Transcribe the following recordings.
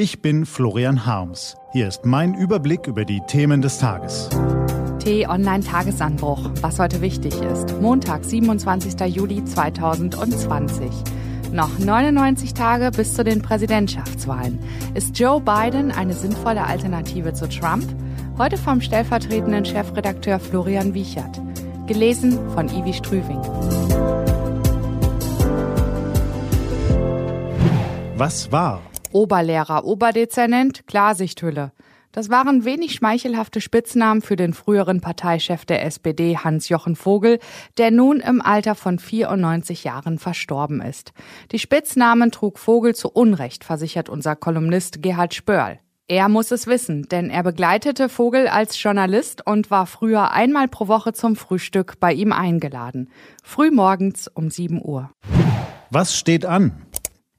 Ich bin Florian Harms. Hier ist mein Überblick über die Themen des Tages. T-Online-Tagesanbruch, was heute wichtig ist. Montag, 27. Juli 2020. Noch 99 Tage bis zu den Präsidentschaftswahlen. Ist Joe Biden eine sinnvolle Alternative zu Trump? Heute vom stellvertretenden Chefredakteur Florian Wiechert. Gelesen von Ivi Strüving. Was war? Oberlehrer, Oberdezernent, Klarsichthülle. Das waren wenig schmeichelhafte Spitznamen für den früheren Parteichef der SPD Hans-Jochen Vogel, der nun im Alter von 94 Jahren verstorben ist. Die Spitznamen trug Vogel zu Unrecht, versichert unser Kolumnist Gerhard Spörl. Er muss es wissen, denn er begleitete Vogel als Journalist und war früher einmal pro Woche zum Frühstück bei ihm eingeladen. Frühmorgens um 7 Uhr. Was steht an?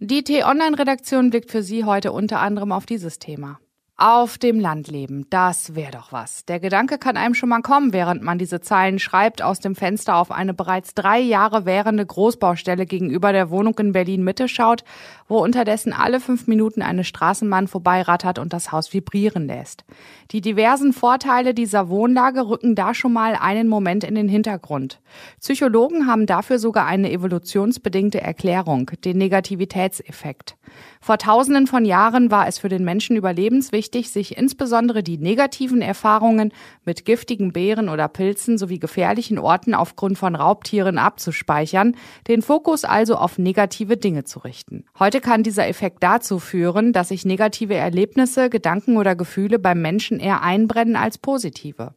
Die T-Online-Redaktion blickt für Sie heute unter anderem auf dieses Thema. Auf dem Land leben, das wäre doch was. Der Gedanke kann einem schon mal kommen, während man diese Zeilen schreibt, aus dem Fenster auf eine bereits drei Jahre währende Großbaustelle gegenüber der Wohnung in Berlin-Mitte schaut, wo unterdessen alle fünf Minuten eine Straßenbahn vorbeirattert und das Haus vibrieren lässt. Die diversen Vorteile dieser Wohnlage rücken da schon mal einen Moment in den Hintergrund. Psychologen haben dafür sogar eine evolutionsbedingte Erklärung, den Negativitätseffekt. Vor tausenden von Jahren war es für den Menschen überlebenswichtig, sich insbesondere die negativen Erfahrungen mit giftigen Beeren oder Pilzen sowie gefährlichen Orten aufgrund von Raubtieren abzuspeichern, den Fokus also auf negative Dinge zu richten. Heute kann dieser Effekt dazu führen, dass sich negative Erlebnisse, Gedanken oder Gefühle beim Menschen eher einbrennen als positive.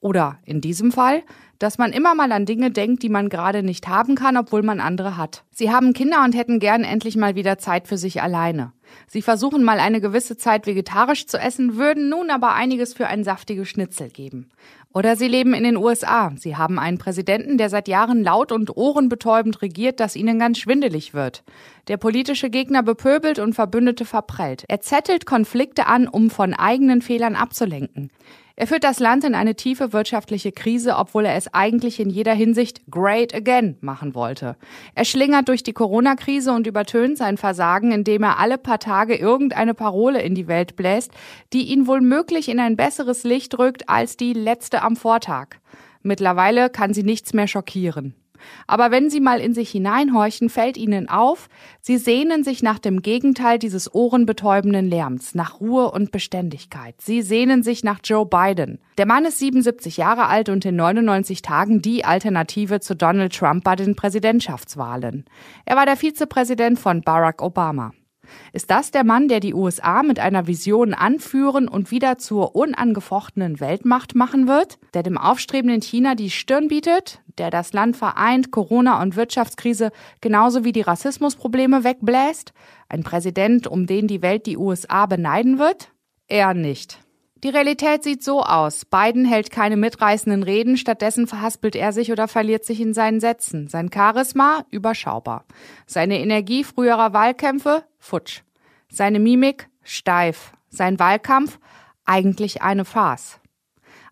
Oder in diesem Fall, dass man immer mal an Dinge denkt, die man gerade nicht haben kann, obwohl man andere hat. Sie haben Kinder und hätten gern endlich mal wieder Zeit für sich alleine. Sie versuchen mal eine gewisse Zeit vegetarisch zu essen, würden nun aber einiges für ein saftiges Schnitzel geben. Oder sie leben in den USA. Sie haben einen Präsidenten, der seit Jahren laut und ohrenbetäubend regiert, dass ihnen ganz schwindelig wird. Der politische Gegner bepöbelt und Verbündete verprellt. Er zettelt Konflikte an, um von eigenen Fehlern abzulenken. Er führt das Land in eine tiefe wirtschaftliche Krise, obwohl er es eigentlich in jeder Hinsicht great again machen wollte. Er schlingert durch die Corona-Krise und übertönt sein Versagen, indem er alle paar Tage irgendeine Parole in die Welt bläst, die ihn wohl möglich in ein besseres Licht rückt als die letzte am Vortag. Mittlerweile kann sie nichts mehr schockieren. Aber wenn Sie mal in sich hineinhorchen, fällt Ihnen auf, Sie sehnen sich nach dem Gegenteil dieses ohrenbetäubenden Lärms, nach Ruhe und Beständigkeit. Sie sehnen sich nach Joe Biden. Der Mann ist 77 Jahre alt und in 99 Tagen die Alternative zu Donald Trump bei den Präsidentschaftswahlen. Er war der Vizepräsident von Barack Obama. Ist das der Mann, der die USA mit einer Vision anführen und wieder zur unangefochtenen Weltmacht machen wird? Der dem aufstrebenden China die Stirn bietet? Der das Land vereint, Corona- und Wirtschaftskrise genauso wie die Rassismusprobleme wegbläst? Ein Präsident, um den die Welt die USA beneiden wird? Er nicht. Die Realität sieht so aus. Biden hält keine mitreißenden Reden, stattdessen verhaspelt er sich oder verliert sich in seinen Sätzen. Sein Charisma überschaubar. Seine Energie früherer Wahlkämpfe futsch. Seine Mimik steif. Sein Wahlkampf eigentlich eine Farce.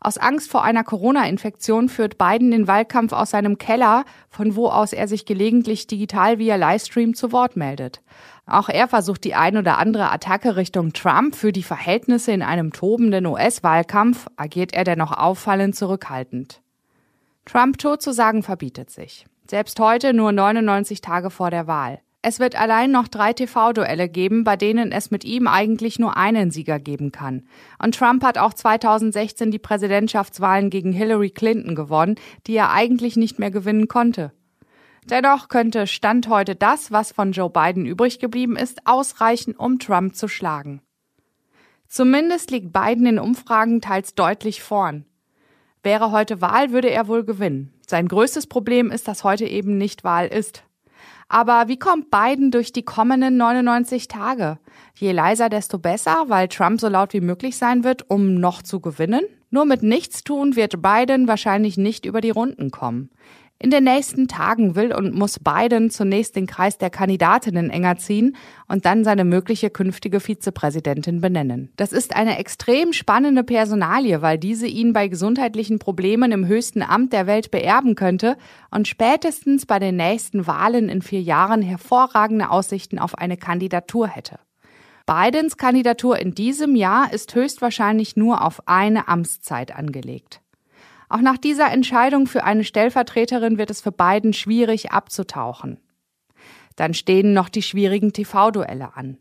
Aus Angst vor einer Corona-Infektion führt Biden den Wahlkampf aus seinem Keller, von wo aus er sich gelegentlich digital via Livestream zu Wort meldet. Auch er versucht die ein oder andere Attacke Richtung Trump. Für die Verhältnisse in einem tobenden US-Wahlkampf agiert er dennoch auffallend zurückhaltend. Trump tot zu sagen verbietet sich. Selbst heute nur 99 Tage vor der Wahl. Es wird allein noch drei TV-Duelle geben, bei denen es mit ihm eigentlich nur einen Sieger geben kann. Und Trump hat auch 2016 die Präsidentschaftswahlen gegen Hillary Clinton gewonnen, die er eigentlich nicht mehr gewinnen konnte. Dennoch könnte Stand heute das, was von Joe Biden übrig geblieben ist, ausreichen, um Trump zu schlagen. Zumindest liegt Biden in Umfragen teils deutlich vorn. Wäre heute Wahl, würde er wohl gewinnen. Sein größtes Problem ist, dass heute eben nicht Wahl ist. Aber wie kommt Biden durch die kommenden 99 Tage? Je leiser, desto besser, weil Trump so laut wie möglich sein wird, um noch zu gewinnen? Nur mit Nichtstun wird Biden wahrscheinlich nicht über die Runden kommen. In den nächsten Tagen will und muss Biden zunächst den Kreis der Kandidatinnen enger ziehen und dann seine mögliche künftige Vizepräsidentin benennen. Das ist eine extrem spannende Personalie, weil diese ihn bei gesundheitlichen Problemen im höchsten Amt der Welt beerben könnte und spätestens bei den nächsten Wahlen in vier Jahren hervorragende Aussichten auf eine Kandidatur hätte. Bidens Kandidatur in diesem Jahr ist höchstwahrscheinlich nur auf eine Amtszeit angelegt. Auch nach dieser Entscheidung für eine Stellvertreterin wird es für Biden schwierig abzutauchen. Dann stehen noch die schwierigen TV-Duelle an.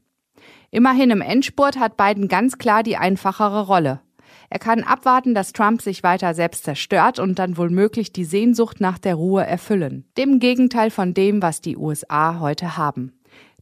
Immerhin im Endspurt hat Biden ganz klar die einfachere Rolle. Er kann abwarten, dass Trump sich weiter selbst zerstört und dann wohl die Sehnsucht nach der Ruhe erfüllen. Dem Gegenteil von dem, was die USA heute haben.